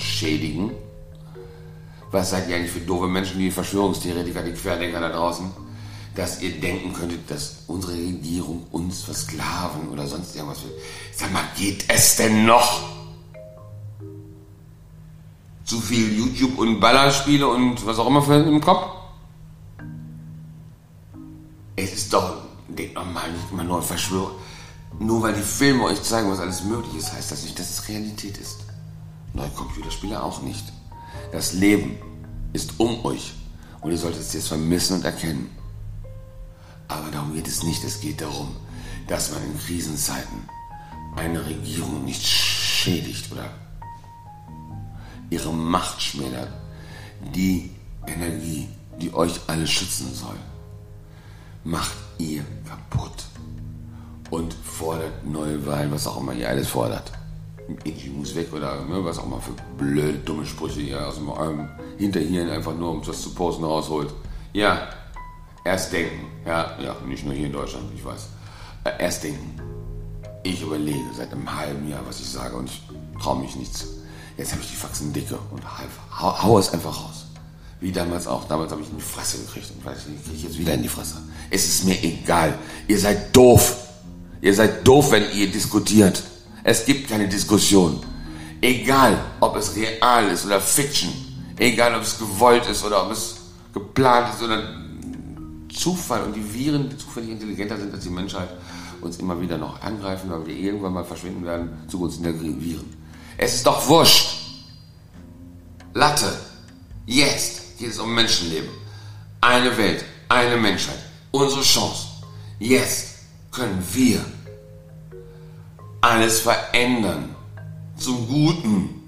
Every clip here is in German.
schädigen? Was seid ihr eigentlich für doofe Menschen, die Verschwörungstheoretiker, die Querdenker da draußen? Dass ihr denken könntet, dass unsere Regierung uns versklaven oder sonst irgendwas will. Sag mal, geht es denn noch? Zu viel YouTube und Ballerspiele und was auch immer für im Kopf? Es ist doch, denkt nochmal, nicht immer nur Verschwörung. Nur weil die Filme euch zeigen, was alles möglich ist, heißt das nicht, dass es Realität ist. Neue Computerspiele auch nicht. Das Leben ist um euch und ihr solltet es jetzt vermissen und erkennen. Aber darum geht es nicht. Es geht darum, dass man in Krisenzeiten eine Regierung nicht schädigt oder ihre Macht schmälert. Die Energie, die euch alle schützen soll, macht ihr kaputt und fordert neue Wahlen, was auch immer ihr alles fordert. Ich muss weg oder ne, was auch immer für blöde, dumme Sprüche ihr aus dem Hinterhirn einfach nur, um das zu posten, rausholt. Ja, erst denken. Ja, ja, nicht nur hier in Deutschland, ich weiß. Erst denken. Ich überlege seit einem halben Jahr, was ich sage und ich traue mich nichts. Jetzt habe ich die Faxen dicke und hau, hau es einfach raus. Wie damals auch. Damals habe ich in die Fresse gekriegt und weiß nicht, kriege ich jetzt wieder in die Fresse. Es ist mir egal. Ihr seid doof. Ihr seid doof, wenn ihr diskutiert. Es gibt keine Diskussion. Egal, ob es real ist oder Fiction. Egal, ob es gewollt ist oder ob es geplant ist oder Zufall. Und die Viren, die zufällig intelligenter sind als die Menschheit, uns immer wieder noch angreifen, weil wir irgendwann mal verschwinden werden zugunsten der Viren. Es ist doch wurscht. Latte. Jetzt geht es um Menschenleben. Eine Welt, eine Menschheit. Unsere Chance. Jetzt können wir alles verändern. Zum Guten.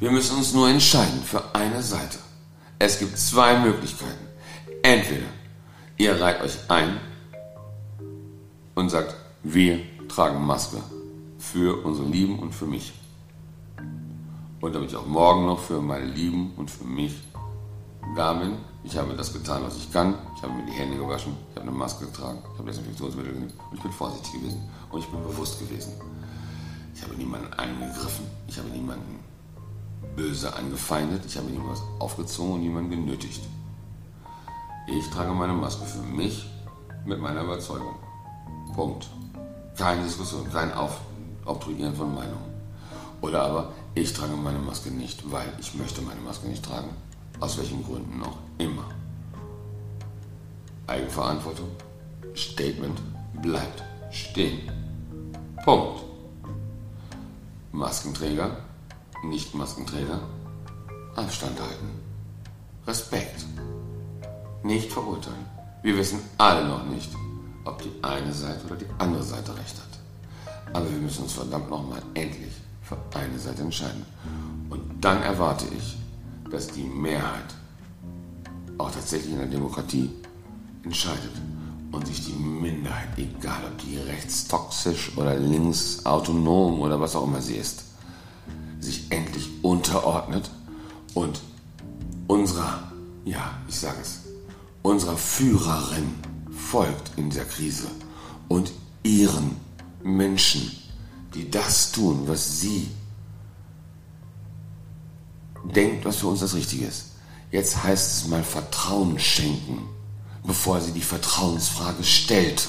Wir müssen uns nur entscheiden für eine Seite. Es gibt zwei Möglichkeiten. Entweder ihr reiht euch ein und sagt, wir tragen Maske für unsere Lieben und für mich. Und damit ich auch morgen noch für meine Lieben und für mich da bin. Ich habe das getan, was ich kann. Ich habe mir die Hände gewaschen. Ich habe eine Maske getragen. Ich habe Desinfektionsmittel genommen. Und ich bin vorsichtig gewesen. Und ich bin bewusst gewesen. Habe niemanden angegriffen. Ich habe niemanden böse angefeindet. Ich habe niemanden aufgezogen und niemanden genötigt. Ich trage meine Maske für mich mit meiner Überzeugung. Punkt. Keine Diskussion, kein Auf Obtruieren von Meinungen. Oder aber ich trage meine Maske nicht, weil ich möchte meine Maske nicht tragen. Aus welchen Gründen auch immer. Eigenverantwortung. Statement bleibt stehen. Punkt. Maskenträger, nicht Maskenträger, Abstand halten. Respekt. Nicht verurteilen. Wir wissen alle noch nicht, ob die eine Seite oder die andere Seite recht hat. Aber wir müssen uns verdammt nochmal endlich für eine Seite entscheiden. Und dann erwarte ich, dass die Mehrheit auch tatsächlich in der Demokratie entscheidet und sich die Minderheit, egal ob die rechtstoxisch oder linksautonom oder was auch immer sie ist, sich endlich unterordnet und unserer, ja, ich sage es, unserer Führerin folgt in der Krise und ihren Menschen die das tun, was sie denkt, was für uns das Richtige ist. Jetzt heißt es mal Vertrauen schenken, bevor sie die Vertrauensfrage stellt.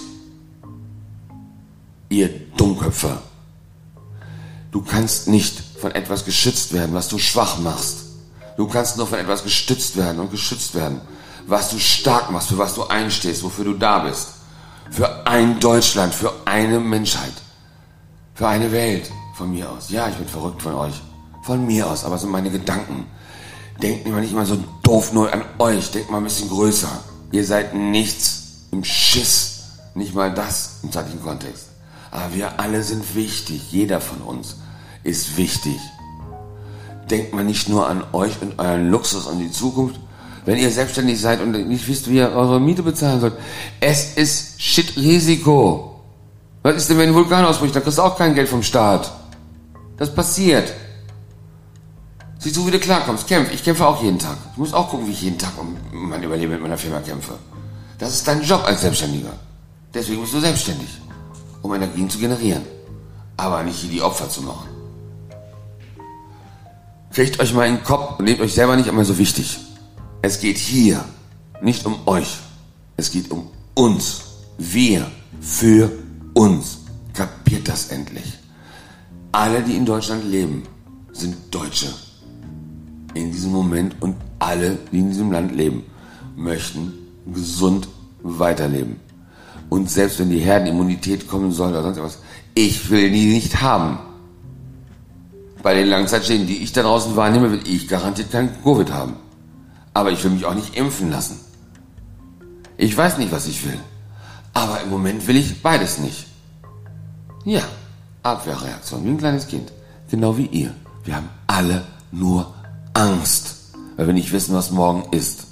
Ihr Dummköpfe. Du kannst nicht von etwas geschützt werden, was du schwach machst. Du kannst nur von etwas gestützt werden und geschützt werden, was du stark machst, für was du einstehst, wofür du da bist. Für ein Deutschland, für eine Menschheit. Für eine Welt. Von mir aus. Ja, ich bin verrückt von euch. Von mir aus, aber so meine Gedanken. Denkt mal nicht immer so doof nur an euch. Denkt mal ein bisschen größer. Ihr seid nichts im Schiss. Nicht mal das im zeitlichen Kontext. Aber wir alle sind wichtig. Jeder von uns ist wichtig. Denkt mal nicht nur an euch und euren Luxus und die Zukunft. Wenn ihr selbstständig seid und nicht wisst, wie ihr eure Miete bezahlen sollt. Es ist Shit-Risiko. Was ist denn, wenn ein Vulkan ausbricht? Da kriegst du auch kein Geld vom Staat. Das passiert. Siehst du, wie du klarkommst. Kämpf. Ich kämpfe auch jeden Tag. Ich muss auch gucken, wie ich jeden Tag um mein Überleben mit meiner Firma kämpfe. Das ist dein Job als Selbstständiger. Deswegen bist du selbstständig. Um Energien zu generieren. Aber nicht hier die Opfer zu machen. Kriegt euch mal in den Kopf und nehmt euch selber nicht einmal so wichtig. Es geht hier nicht um euch. Es geht um uns. Wir für uns. Kapiert das endlich. Alle, die in Deutschland leben, sind Deutsche. In diesem Moment und alle, die in diesem Land leben, möchten gesund weiterleben. Und selbst wenn die Herdenimmunität kommen soll oder sonst was, ich will die nicht haben. Bei den Langzeitschäden, die ich da draußen wahrnehme, will ich garantiert kein Covid haben. Aber ich will mich auch nicht impfen lassen. Ich weiß nicht, was ich will. Aber im Moment will ich beides nicht. Ja, Abwehrreaktion, wie ein kleines Kind. Genau wie ihr. Wir haben alle nur Angst, weil wir nicht wissen, was morgen ist.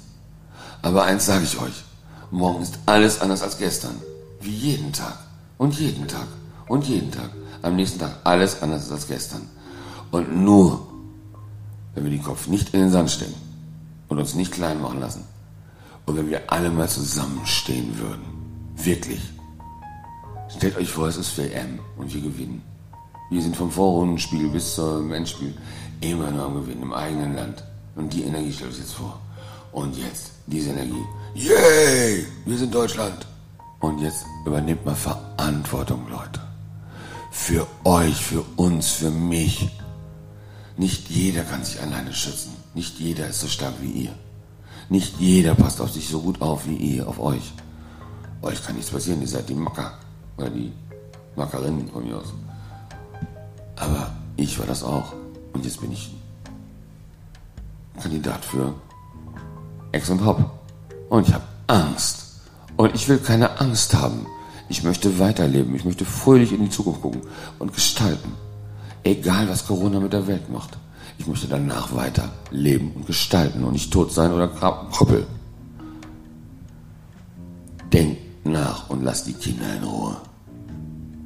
Aber eins sage ich euch. Morgen ist alles anders als gestern. Wie jeden Tag. Und jeden Tag. Und jeden Tag. Am nächsten Tag alles anders als gestern. Und nur, wenn wir den Kopf nicht in den Sand stecken und uns nicht klein machen lassen und wenn wir alle mal zusammenstehen würden, wirklich. Stellt euch vor, es ist WM und wir gewinnen. Wir sind vom Vorrundenspiel bis zum Endspiel immer nur am Gewinnen im eigenen Land. Und die Energie stellt euch jetzt vor. Und jetzt diese Energie. Yay! Wir sind Deutschland. Und jetzt übernehmt mal Verantwortung, Leute. Für euch, für uns, für mich. Nicht jeder kann sich alleine schützen. Nicht jeder ist so stark wie ihr. Nicht jeder passt auf sich so gut auf wie ihr, auf euch. Euch kann nichts passieren, ihr seid die Macker. Oder die Mackerinnen von mir aus. Aber ich war das auch. Und jetzt bin ich Kandidat für Ex und Hop. Und ich habe Angst. Und ich will keine Angst haben. Ich möchte weiterleben. Ich möchte fröhlich in die Zukunft gucken und gestalten. Egal, was Corona mit der Welt macht. Ich möchte danach weiter leben und gestalten und nicht tot sein oder krüppel. Denkt nach und lasst die Kinder in Ruhe.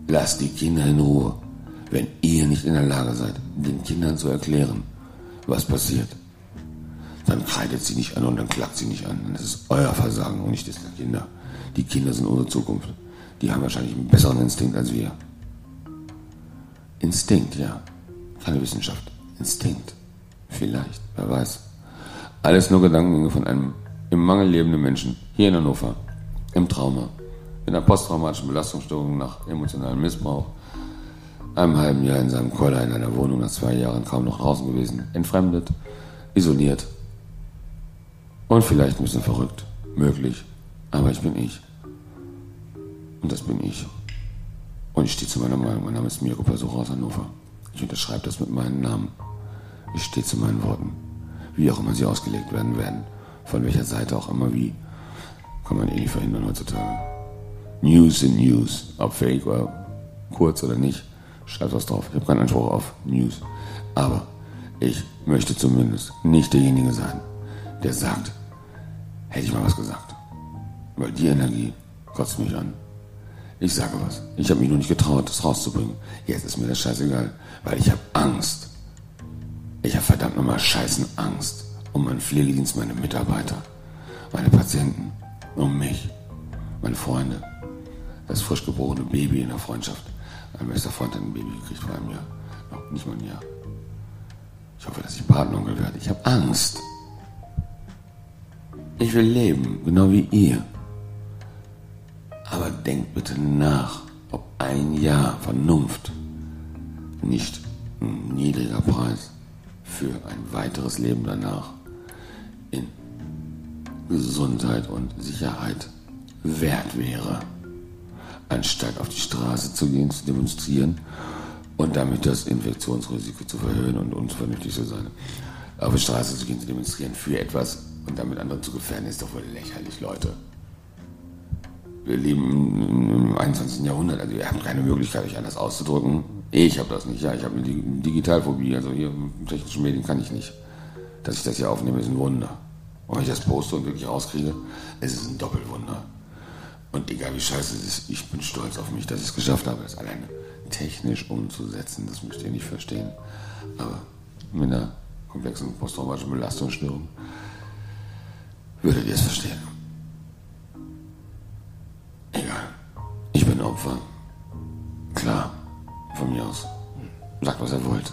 Lasst die Kinder in Ruhe, wenn ihr nicht in der Lage seid, den Kindern zu erklären, was passiert. Dann kreidet sie nicht an und dann klagt sie nicht an. Das ist euer Versagen und nicht das der Kinder. Die Kinder sind unsere Zukunft. Die haben wahrscheinlich einen besseren Instinkt als wir. Instinkt, ja. Keine Wissenschaft. Instinkt. Vielleicht, wer weiß. Alles nur Gedankengänge von einem im Mangel lebenden Menschen hier in Hannover. Im Trauma. In einer posttraumatischen Belastungsstörung nach emotionalem Missbrauch. Einem halben Jahr in seinem Keller in einer Wohnung, nach zwei Jahren kaum noch draußen gewesen. Entfremdet. Isoliert. Und vielleicht ein bisschen verrückt. Möglich. Aber ich bin ich. Und das bin ich. Und ich stehe zu meiner Meinung. Mein Name ist Mirko Persuch aus Hannover. Ich unterschreibe das mit meinem Namen. Ich stehe zu meinen Worten. Wie auch immer sie ausgelegt werden werden. Von welcher Seite auch immer wie. Kann man eh nicht verhindern heutzutage. News in News. Ob fake oder kurz oder nicht. Schreibt was drauf. Ich habe keinen Anspruch auf News. Aber ich möchte zumindest nicht derjenige sein, der sagt, hätte ich mal was gesagt. Weil die Energie kotzt mich an. Ich sage was. Ich habe mich nur nicht getraut, das rauszubringen. Jetzt ist mir das scheißegal, weil ich habe Angst. Ich habe verdammt nochmal scheißen Angst um meinen Pflegedienst, meine Mitarbeiter, meine Patienten, um mich, meine Freunde, das frisch geborene Baby in der Freundschaft. Mein bester Freund hat ein Baby gekriegt vor einem Jahr. Noch nicht mal ein Jahr. Ich hoffe, dass ich Patenonkel werde. Ich habe Angst. Ich will leben, genau wie ihr. Aber denkt bitte nach, ob ein Jahr Vernunft nicht ein niedriger Preis für ein weiteres Leben danach in Gesundheit und Sicherheit wert wäre, anstatt auf die Straße zu gehen, zu demonstrieren und damit das Infektionsrisiko zu verhöhen und unvernünftig zu sein. Auf die Straße zu gehen, zu demonstrieren für etwas und damit andere zu gefährden, ist doch wohl lächerlich, Leute wir leben im 21. Jahrhundert, also wir haben keine Möglichkeit, euch anders auszudrücken. Ich habe das nicht, ja, ich habe eine Digitalphobie, also hier in technischen Medien kann ich nicht. Dass ich das hier aufnehme, ist ein Wunder. Und wenn ich das poste und wirklich rauskriege, ist es ein Doppelwunder. Und egal wie scheiße es ist, ich bin stolz auf mich, dass ich es geschafft habe, das alleine technisch umzusetzen. Das müsst ihr nicht verstehen. Aber mit einer komplexen posttraumatischen Belastungsstörung würdet ihr es verstehen. Opfer. Klar, von mir aus. Sagt, was er wollt.